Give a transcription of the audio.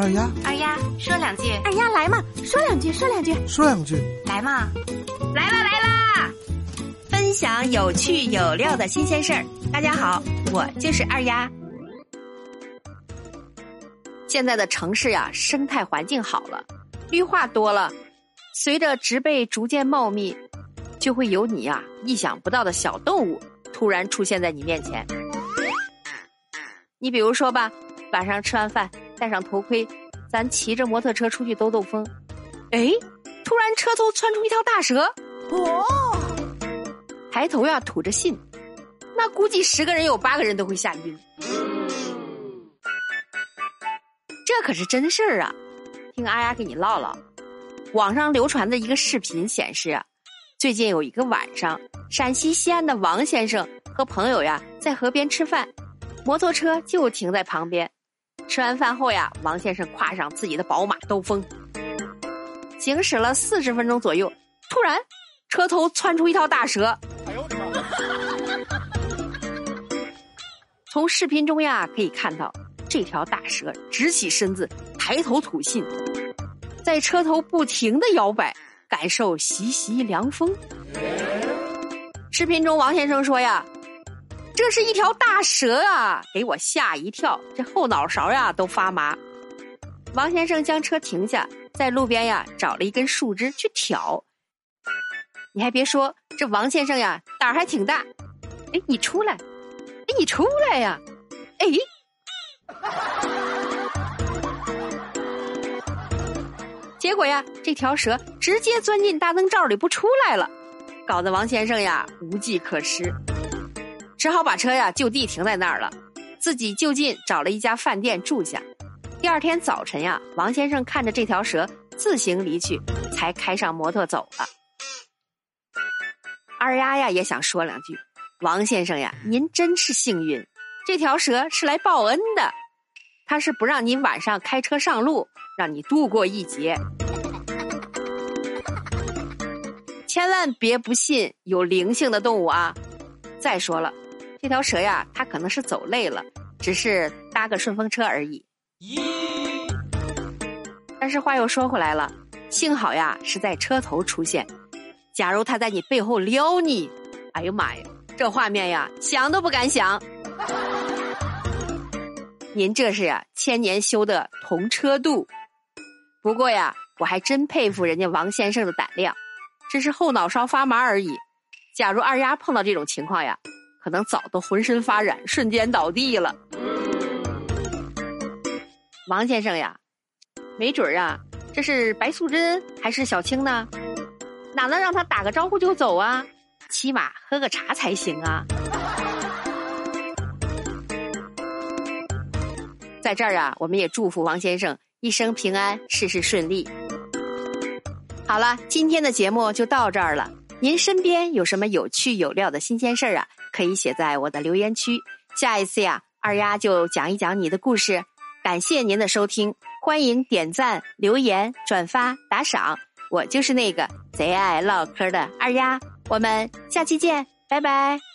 二丫，二丫说两句，二丫来嘛，说两句，说两句，说两句，来嘛，来啦来啦！分享有趣有料的新鲜事儿。大家好，我就是二丫。现在的城市呀，生态环境好了，绿化多了，随着植被逐渐茂密，就会有你呀意想不到的小动物突然出现在你面前。你比如说吧，晚上吃完饭。戴上头盔，咱骑着摩托车出去兜兜风。哎，突然车头窜出一条大蛇，哦！抬头呀，吐着信，那估计十个人有八个人都会吓晕。这可是真事儿啊！听阿丫给你唠唠。网上流传的一个视频显示啊，最近有一个晚上，陕西西安的王先生和朋友呀在河边吃饭，摩托车就停在旁边。吃完饭后呀，王先生跨上自己的宝马兜风，行驶了四十分钟左右，突然车头窜出一条大蛇。哎！从视频中呀可以看到，这条大蛇直起身子，抬头吐信，在车头不停的摇摆，感受习习凉风。视频中王先生说呀。这是一条大蛇啊，给我吓一跳，这后脑勺呀都发麻。王先生将车停下，在路边呀找了一根树枝去挑。你还别说，这王先生呀胆儿还挺大。哎，你出来！哎，你出来呀！哎，结果呀，这条蛇直接钻进大灯罩里不出来了，搞得王先生呀无计可施。只好把车呀就地停在那儿了，自己就近找了一家饭店住下。第二天早晨呀，王先生看着这条蛇自行离去，才开上摩托走了。二丫呀也想说两句，王先生呀，您真是幸运，这条蛇是来报恩的，它是不让你晚上开车上路，让你度过一劫。千万别不信有灵性的动物啊！再说了。这条蛇呀，它可能是走累了，只是搭个顺风车而已。但是话又说回来了，幸好呀是在车头出现。假如它在你背后撩你，哎呦妈呀，这画面呀想都不敢想。您这是呀千年修的同车渡。不过呀，我还真佩服人家王先生的胆量，只是后脑勺发麻而已。假如二丫碰到这种情况呀。可能早都浑身发软，瞬间倒地了。王先生呀，没准儿啊，这是白素贞还是小青呢？哪能让他打个招呼就走啊？起码喝个茶才行啊！在这儿啊，我们也祝福王先生一生平安，事事顺利。好了，今天的节目就到这儿了。您身边有什么有趣有料的新鲜事儿啊？可以写在我的留言区，下一次呀，二丫就讲一讲你的故事。感谢您的收听，欢迎点赞、留言、转发、打赏。我就是那个贼爱唠嗑的二丫，我们下期见，拜拜。